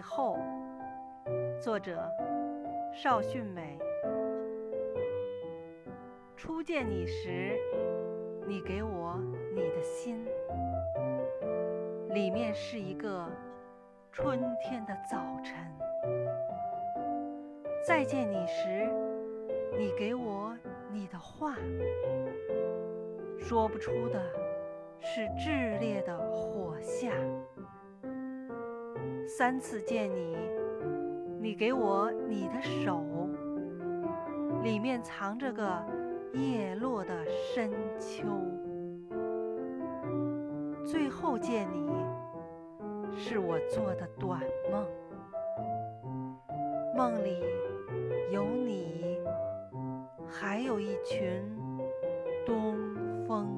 后作者：邵迅美。初见你时，你给我你的心，里面是一个春天的早晨。再见你时，你给我你的话，说不出的是炽烈的三次见你，你给我你的手，里面藏着个叶落的深秋。最后见你，是我做的短梦，梦里有你，还有一群东风。